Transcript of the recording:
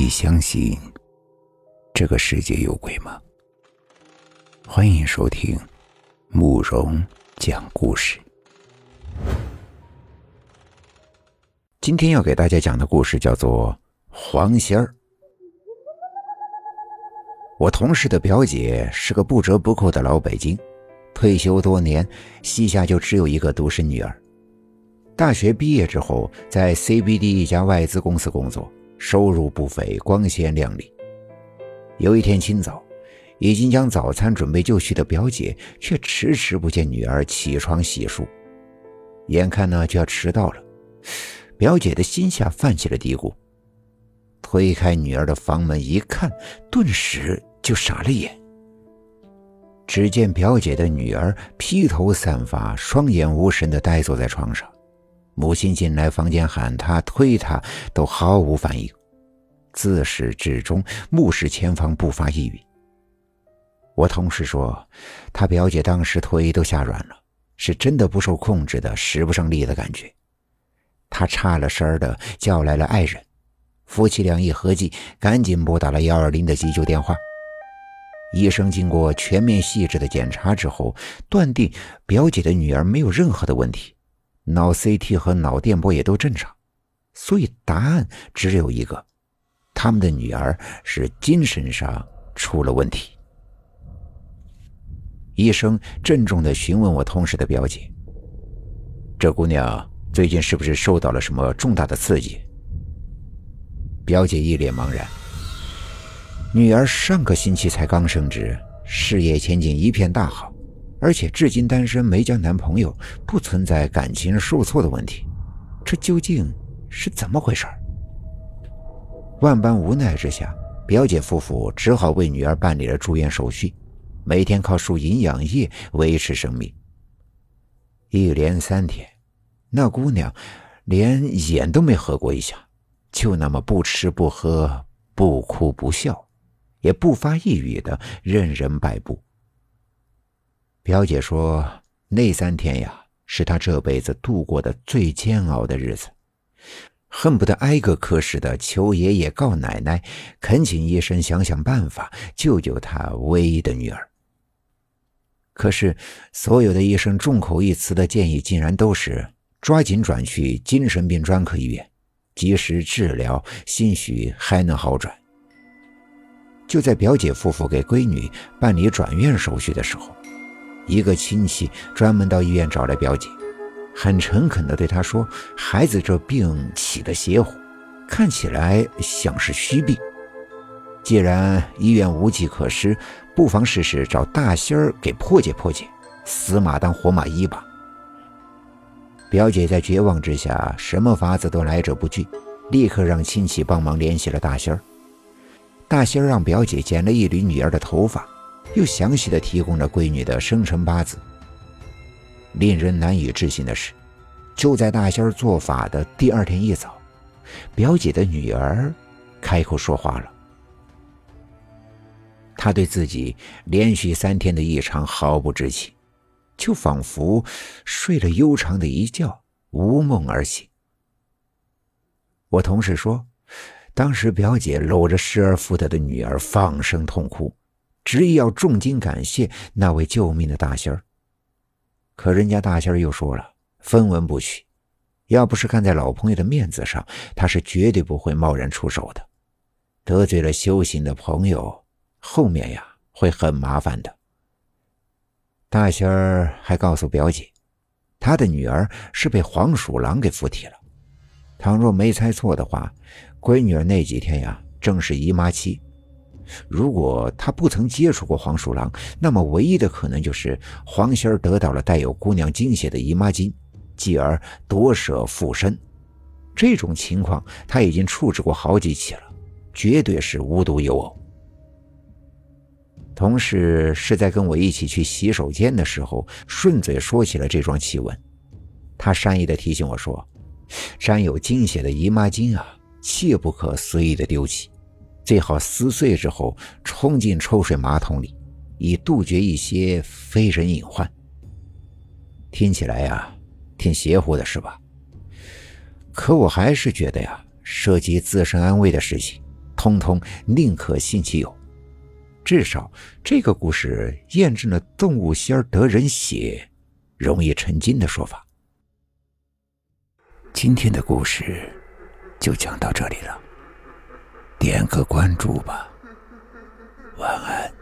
你相信这个世界有鬼吗？欢迎收听慕容讲故事。今天要给大家讲的故事叫做《黄仙儿》。我同事的表姐是个不折不扣的老北京，退休多年，膝下就只有一个独生女儿。大学毕业之后，在 CBD 一家外资公司工作。收入不菲，光鲜亮丽。有一天清早，已经将早餐准备就绪的表姐，却迟迟不见女儿起床洗漱。眼看呢就要迟到了，表姐的心下泛起了嘀咕。推开女儿的房门一看，顿时就傻了眼。只见表姐的女儿披头散发、双眼无神地呆坐在床上。母亲进来房间喊他、推他，都毫无反应，自始至终目视前方，不发一语。我同事说，他表姐当时腿都吓软了，是真的不受控制的使不上力的感觉。他差了声的叫来了爱人，夫妻俩一合计，赶紧拨打了幺二零的急救电话。医生经过全面细致的检查之后，断定表姐的女儿没有任何的问题。脑 CT 和脑电波也都正常，所以答案只有一个：他们的女儿是精神上出了问题。医生郑重的询问我同事的表姐：“这姑娘最近是不是受到了什么重大的刺激？”表姐一脸茫然：“女儿上个星期才刚升职，事业前景一片大好。”而且至今单身，没交男朋友，不存在感情受挫的问题，这究竟是怎么回事？万般无奈之下，表姐夫妇只好为女儿办理了住院手续，每天靠输营养液维持生命。一连三天，那姑娘连眼都没合过一下，就那么不吃不喝，不哭不笑，也不发一语的任人摆布。表姐说：“那三天呀，是她这辈子度过的最煎熬的日子，恨不得挨个科室的求爷爷告奶奶，恳请医生想想办法救救她唯一的女儿。可是，所有的医生众口一词的建议，竟然都是抓紧转去精神病专科医院，及时治疗，兴许还能好转。”就在表姐夫妇给闺女办理转院手续的时候。一个亲戚专门到医院找来表姐，很诚恳地对她说：“孩子这病起得邪乎，看起来像是虚病。既然医院无计可施，不妨试试找大仙儿给破解破解，死马当活马医吧。”表姐在绝望之下，什么法子都来者不拒，立刻让亲戚帮忙联系了大仙儿。大仙儿让表姐剪了一缕女儿的头发。又详细的提供了闺女的生辰八字。令人难以置信的是，就在大仙做法的第二天一早，表姐的女儿开口说话了。她对自己连续三天的异常毫不知情，就仿佛睡了悠长的一觉，无梦而醒。我同事说，当时表姐搂着失而复得的女儿，放声痛哭。执意要重金感谢那位救命的大仙儿，可人家大仙儿又说了分文不取，要不是看在老朋友的面子上，他是绝对不会贸然出手的。得罪了修行的朋友，后面呀会很麻烦的。大仙儿还告诉表姐，他的女儿是被黄鼠狼给附体了。倘若没猜错的话，闺女儿那几天呀正是姨妈期。如果他不曾接触过黄鼠狼，那么唯一的可能就是黄仙儿得到了带有姑娘精血的姨妈巾，继而夺舍附身。这种情况他已经处置过好几起了，绝对是无独有偶。同事是在跟我一起去洗手间的时候，顺嘴说起了这桩奇闻。他善意的提醒我说：“沾有精血的姨妈巾啊，切不可随意的丢弃。”最好撕碎之后冲进抽水马桶里，以杜绝一些非人隐患。听起来呀，挺邪乎的是吧？可我还是觉得呀，涉及自身安危的事情，通通宁可信其有。至少这个故事验证了动物仙得人血，容易成精的说法。今天的故事就讲到这里了，点个关注吧，晚安。